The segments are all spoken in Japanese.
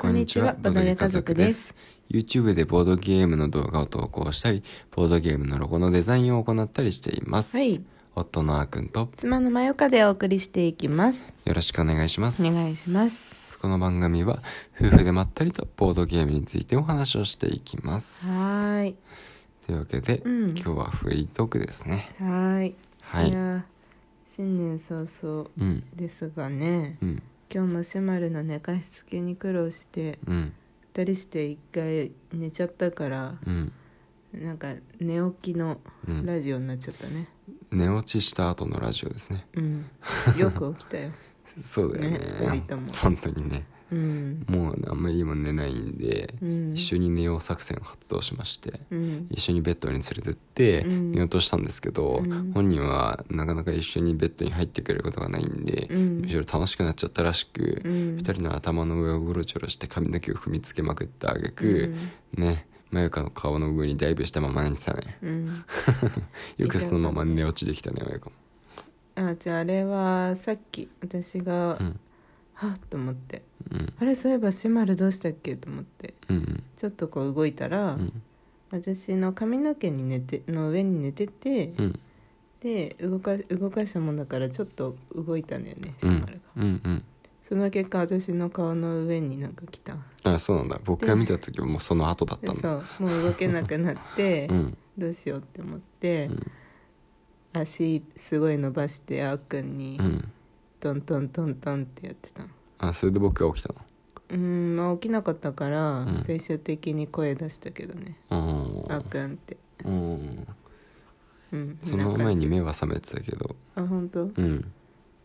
こんにちは、ボドゲ家族です。YouTube でボードゲームの動画を投稿したり、ボードゲームのロゴのデザインを行ったりしています。はい夫のあーくんと妻のまよかでお送りしていきます。よろしくお願いします。お願いします。この番組は夫婦でまったりとボードゲームについてお話をしていきます。はーい。というわけで、うん今日はフリートークですね。はーい。はい。やー新年早々うん。ですがね、うん。今日もシマルの寝かしつけに苦労して、うん。二人して一回寝ちゃったから、うん。なんか寝起きのうん。ラジオになっちゃったね。寝落ちした後のラジオですね。うん。よく起きたよ。そうだよね。ね二人とも本当にね。うん。もうあんまり今寝ないんで、うん。一緒に寝よう作戦を発動しまして、うん。一緒にベッドに連れてってうん。寝ようとしたんですけど、うん。本人はなかなか一緒にベッドに入ってくれることがないんで、うん。むしろ楽しくなっちゃったらしく、うん。二人の頭の上をゴロチョロして髪の毛を踏みつけまくったあげく、ねまゆかの顔の上にダイブしたまま寝てたね。うん。よくそのまま寝落ちできたねまゆかも。あ、じゃああれはさっき私が、うん。はっと思ってうん。あれそういえばシマルどうしたっけと思って。うんちょっとこう動いたら、うん。私の髪の毛に寝ての上に寝てて、うん。で動か動かしたもんだからちょっと動いたんだよねシうん。マルが、うんうん。その結果私の顔の上になんか来た。あそうなんだ。僕が見た時はもうその後だったんだ。そう。もう動けなくなって、うん。どうしようって思って、うん。足すごい伸ばしてあーくんにうん。トントントントンってやってたのあそれで僕が起きたうんまあ起きなかったから、うん。最終的に声出したけどね。のあーくんって。うん。うんうんその前に目は覚めてたけど。あ本当？うん。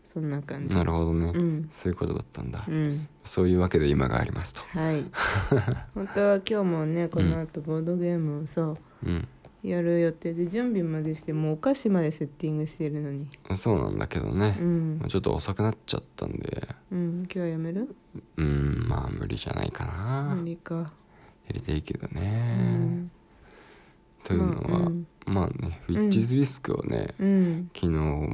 そんな感じ。なるほどね、うん。そういうことだったんだ、うん。そういうわけで今がありますと。はい。本当は今日もねこの後ボードゲームをさ、うんやる予定で準備までしてもうお菓子までセッティングしてるのに。そうなんだけどね。う、ん。ちょっと遅くなっちゃったんで。うん。今日はやめる？うんまあ無理じゃないかな、無理か。やりたいけどうね、ん。というのは、うん。まあねフィッチズウィスクをね、うん。昨日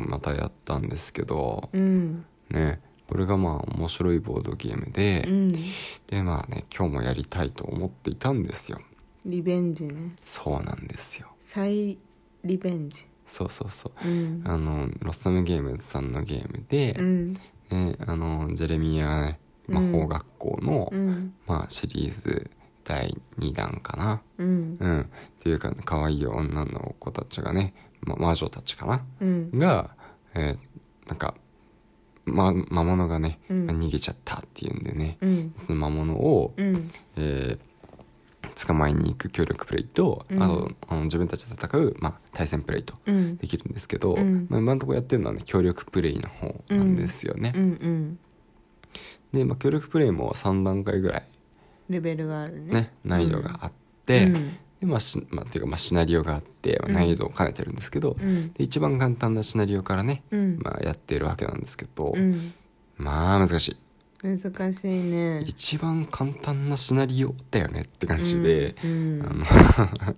またやったんですけど、うん。ねこれがまあ面白いボードゲームで、うん。でまあね今日もやりたいと思っていたんですよリベンジね。そうなんですよ。再リベンジ。そうそうそう。うん。あのロッサムゲームズさんのゲームで、うん。ね、あのジェレミアね魔法学校の、うん。まあ、シリーズ第2弾かな。うん。うん。っていうか可愛い女の子たちがね、ま、魔女たちかな。うん。が、えーなんか、ま、魔物がね、うん。逃げちゃったっていうんでね、うん。その魔物を、うん。えー捕まえに行く協力プレイと、うん。あとあの自分たちで戦う、まあ、対戦プレイとうん。できるんですけど、うん。まあ、今のところやってるのはね協力プレイの方なんですよね、うん。うん。で、まあ、協力プレイも3段階ぐらいレベルがあるね。ね難易度があって、うん。でまあしまあ、っていうかまあシナリオがあって、まあうん。難易度を兼ねてるんですけど、うん。で一番簡単なシナリオからね、うん。まあ、やっているわけなんですけど、うん。まあ難しい難しいね。一番簡単なシナリオだよねって感じで、うんあの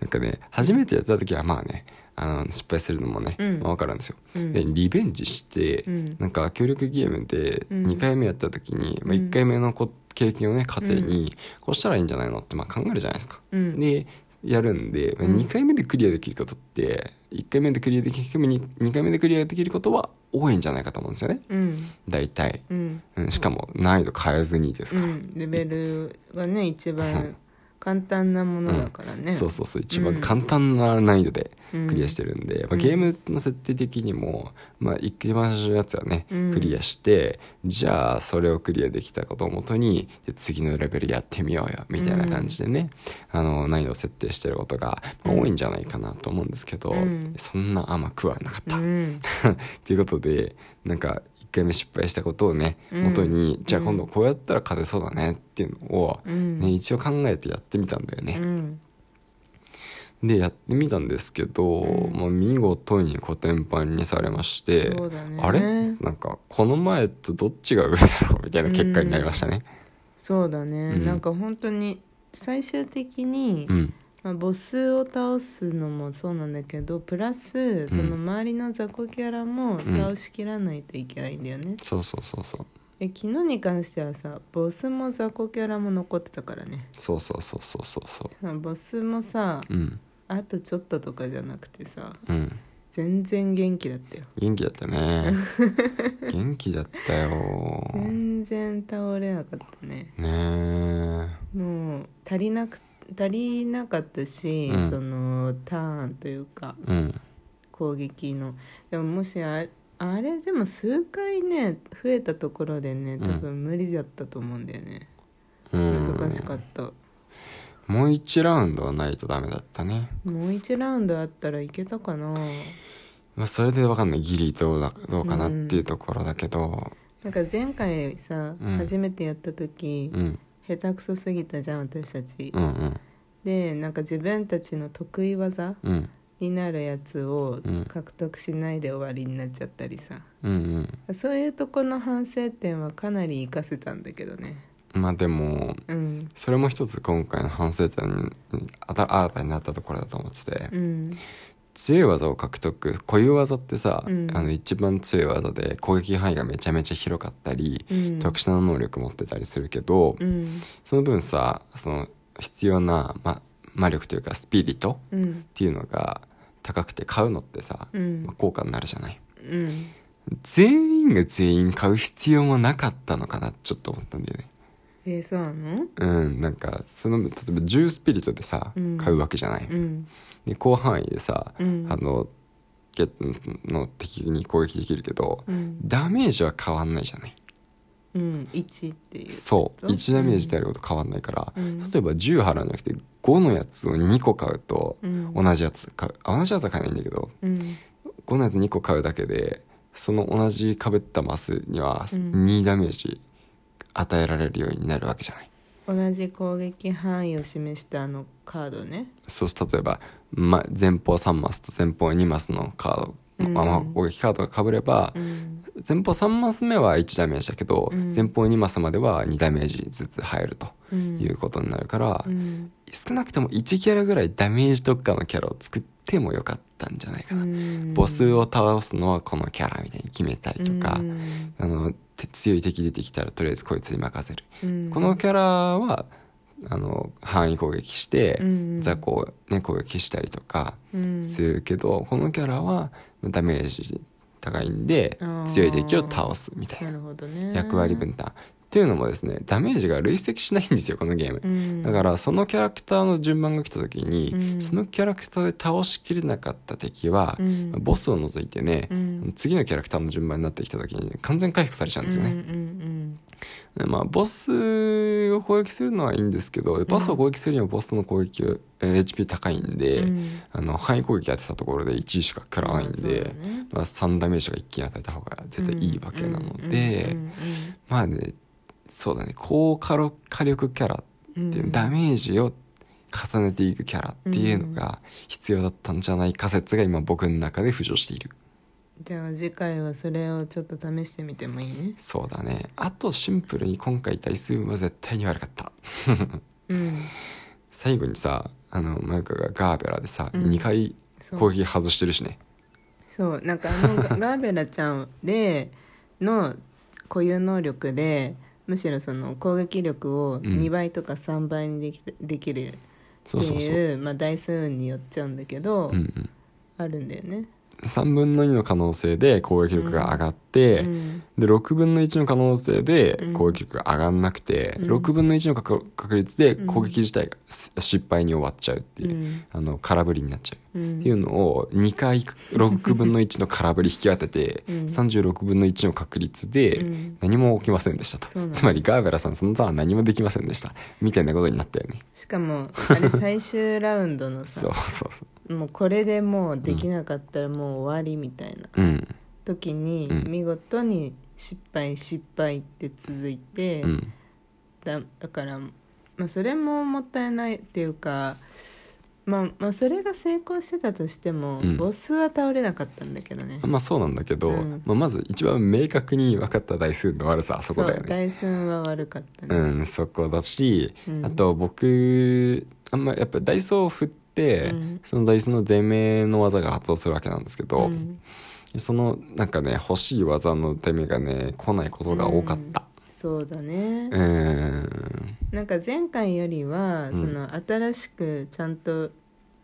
なんかね初めてやった時はまあねあの失敗するのもね、うん。まあ、分かるんですよ、うん。でリベンジして、うん。なんか協力ゲームでうん。2回目やった時に、まあ、うん1回目のこ経験をね糧にこうしたらいいんじゃないのってまあ考えるじゃないですか、うん。でやるんで、まあうん。2回目でクリアできることって1回目でクリアできるに2回目でクリアできることは多いんじゃないかと思うんですよね。うん。大体、うん。うん、しかも難易度変えずにですうから、ん。レベルがね一番簡単なものだからね。そうそうそう。一番簡単な難易度でうん。クリアしてるんで、まあ、うんゲームの設定的にも、まあ、一番最初のやつはね、うん。クリアしてじゃあそれをクリアできたことをもとにで次のレベルやってみようよみたいな感じでね、あの難易度を設定してることが、多いんじゃないかなと思うんですけど、うん。そんな甘くはなかった。っうん。ていうことでなんか1回目失敗したことをねうん。元に、じゃあ今度こうやったら勝てそうだねっていうのを、うん。ね、一応考えてやってみたんだよね。うん。でやってみたんですけど、うん。まあ、見事にコテンパンにされまして、ね。あれ？なんかこの前とどっちが上だろうみたいな結果になりましたね。そうだね、うん。なんか本当に最終的に、うんまあ、ボスを倒すのもそうなんだけどプラスその周りの雑魚キャラも倒しきらないといけないんだよね、そうそうそうそう。え昨日に関してはさボスも雑魚キャラも残ってたからね。そうそうそうそうそうそボスもさううん。あとちょっととかじゃなくてさうん。全然元気だったよ。元気だったね。元気だったよ。全然倒れなかったね。ねもう足りなく足りなかったし、うん。そのターンというかえうん。攻撃の。でももしああれでも数回ね増えたところでね多分無理だったと思うんだよね、うん。難しかった。もう1ラウンドはないとダメだったね。もう1ラウンドあったらいけたかな。まあそれでわかんない。ギリどうだどうかなっていうところだけど。なんか前回さ、うん。初めてやった時、うん。下手くそすぎたじゃん私たち、うんうんでなんか自分たちの得意技うん。になるやつをうん。獲得しないで終わりになっちゃったりさ、うんそういうとこの反省点はかなり活かせたんだけどね。うんまあでもうん。それも一つ今回の反省点にあた新たになったところだと思ってて、うん。強い技を獲得。固有技ってさ、うん。あの一番強い技で攻撃範囲がめちゃめちゃ広かったり、うん。特殊な能力持ってたりするけど、うん。その分さその必要な、ま、魔力というかスピリットうん。っていうのが高くて買うのってさ、うん。まあ効果になるじゃない？うん。全員が全員買う必要もなかったのかなちょっと思ったんだよね。えー、そうなの？うんなんかその例えば10スピリットでさ、うん。買うわけじゃない、うん。で広範囲でさ、うん。あのゲの敵に攻撃できるけど、うん。ダメージは変わんないじゃない？うん1っていう。そう。うん。1ダメージであること変わんないから、うん。例えば10払うんじゃなくて5のやつを2個買うとうん。同じやつ買う。あ同じやつは買えないんだけどうん。5のやつ2個買うだけでその同じ被ったマスにはうん。2ダメージ与えられるようになるわけじゃない。同じ攻撃範囲を示したあのカードね。そうす。ると例えば、ま、前方3マスと前方2マスのカード、うんまあまあ攻撃カードが被れば、うん。前方3マス目は1ダメージだけど、うん。前方2マスまでは2ダメージずつ入るとうん。いうことになるから、うん。少なくとも1キャラぐらいダメージ特化のキャラを作ってもよかったんじゃないかな、うん。ボスを倒すのはこのキャラみたいに決めたりとか、うん。あのて強い敵出てきたらとりあえずこいつに任せる、うん。このキャラはあの範囲攻撃して、うん雑魚を、ね、攻撃したりとかうん。するけど、このキャラはダメージ高いんで強い敵を倒すみたいな役割分担。っていうのもですねダメージが累積しないんですよこのゲーム、うん。だからそのキャラクターの順番が来た時に、うん。そのキャラクターで倒しきれなかった敵は、うん。ボスを除いてね、うん。次のキャラクターの順番になってきた時に完全回復されちゃうんですよね、まあボスを攻撃するのはいいんですけどボスを攻撃するにはボスの攻撃、えー HP 高いんで、うん。うんあの範囲攻撃やってたところで1位しか食らわないんそうで、だね。まあ、3ダメージが一気に与えた方が絶対いいわけなので、うんうんまあねそうだね。高火力火力キャラうんうんっていうダメージを重ねていくキャラっていうのが必要だったんじゃないか説が今僕の中で浮上しているじゃあ次回はそれをちょっと試してみてもいいね？そうだね。あとシンプルに今回対数は絶対に悪かった。うん。最後にさあのマユカがガーベラでさ、うん。2回攻撃外してるしね。そう。なんかあのガ ガーベラちゃんでの固有能力でむしろその攻撃力を2倍とか3倍にでき,、できるっていうまあ、台数運によっちゃうんだけど、うんうん。あるんだよね。3分の2の可能性で攻撃力が上がって、うん。で6分の1の可能性でうん。攻撃力が上がんなくて、うん。6分の1の確確率で攻撃自体がす失敗に終わっちゃうっていう、うん。あの空振りになっちゃう。うん。っていうのを2回6分の1の空振り引き当てて、うん。36分の1の確率でうん。何も起きませんでしたと、つまりガーベラさんそのターン何もできませんでした。みたいなことになったよね。しかもあれ最終ラウンドのそうさ そうそもうこれでもうできなかったらもう終わりみたいなううん。時にうん。見事に失敗失敗って続いて、うん。だだから、まあ、それももったいないっていうか、まあ、まあそれが成功してたとしても、うん。ボスは倒れなかったんだけどね。まあそうなんだけど、うん。まあ、まず一番明確に分かった台数の悪さはそこだよね。そうダイは悪かったね、うんそこだし、うん。あと僕あんまやっぱダイソーを振って、うん。そのダイソーの出目の技が発動するわけなんですけど、うん。そのなんかね欲しい技の出目がね来ないことが多かった、そうだね、うー。んなんか前回よりは、うん。その新しくちゃんと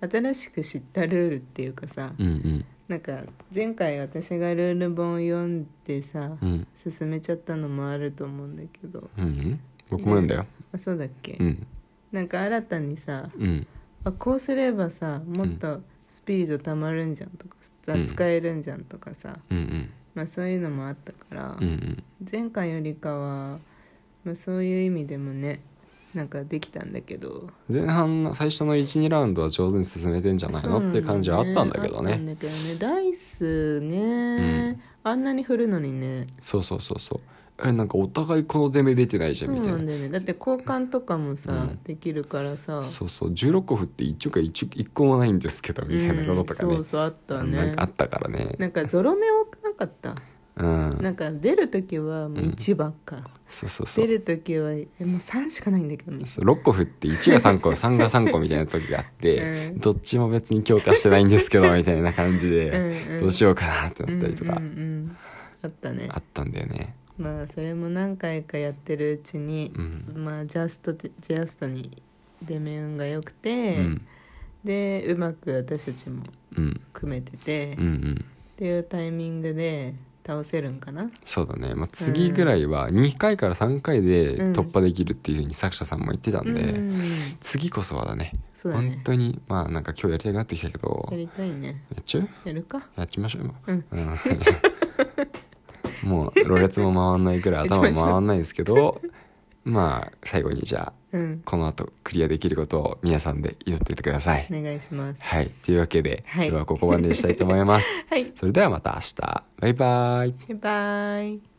新しく知ったルールっていうかさ、うんなんか前回私がルール本を読んでさ、うん。うん進めちゃったのもあると思うんだけど。うんうん。僕も読んだよ。あそうだっけ、うん。なんか新たにさうんあこうすればさもっとスピードたまるんじゃんとかさ、うん。使えるんじゃんとかさ、うんうん。まあ、そういうのもあったから、うんうん。前回よりかは、まあ、そういう意味でもねなんかできたんだけど。前半の最初の12ラウンドは上手に進めてんじゃないのって感じはあったんだけどあったんねだけどね。ダイスね、あんなに振るのにね。そうそうそうそうえなんかお互いこの出目出てないじゃそんみたいな。んうなだよね。だって交換とかもさ、うん。できるからさ。そうそう。16個振って1個一一個もないんですけどみたいなこととかね、うんそうそうあったね。なんかあったからね。なんかゾロ目多くなかったうん。なんか出る時はもう1ばっか、そうそうそう。出る時はえもう3しかないんだけどみたいそう6個振って1が3個 3が3個みたいな時があって、うん。どっちも別に強化してないんですけどみたいな感じでうんうん。どうしようかなってななったりとか。うんうんうん。あったね。あったんだよねまあそれも何回かやってるうちにう、ん。まあジャストジャストに出目運が良くて、うん。でうまく私たちもうん。組めてて、っうんうん。ていうタイミングで倒せるんかな？そうだね、まあ、次ぐらいは2回から3回で突破できるっていうふうに作者さんも言ってたんで、うん次こそはだね。そうだね。本当にまあなんか今日やりたくなってきたけどやりたいね。やっちゃう？やるか。やっちましょうよ。うん。うん もうろれつも回んないぐらい 頭も回んないですけどまあ最後にじゃあうんこの後クリアできることを皆さんで祈っていてください。お願いしますはい。というわけで、はい今日はここまでにしたいと思います。はいそれではまた明日。バイバイ。バイバイ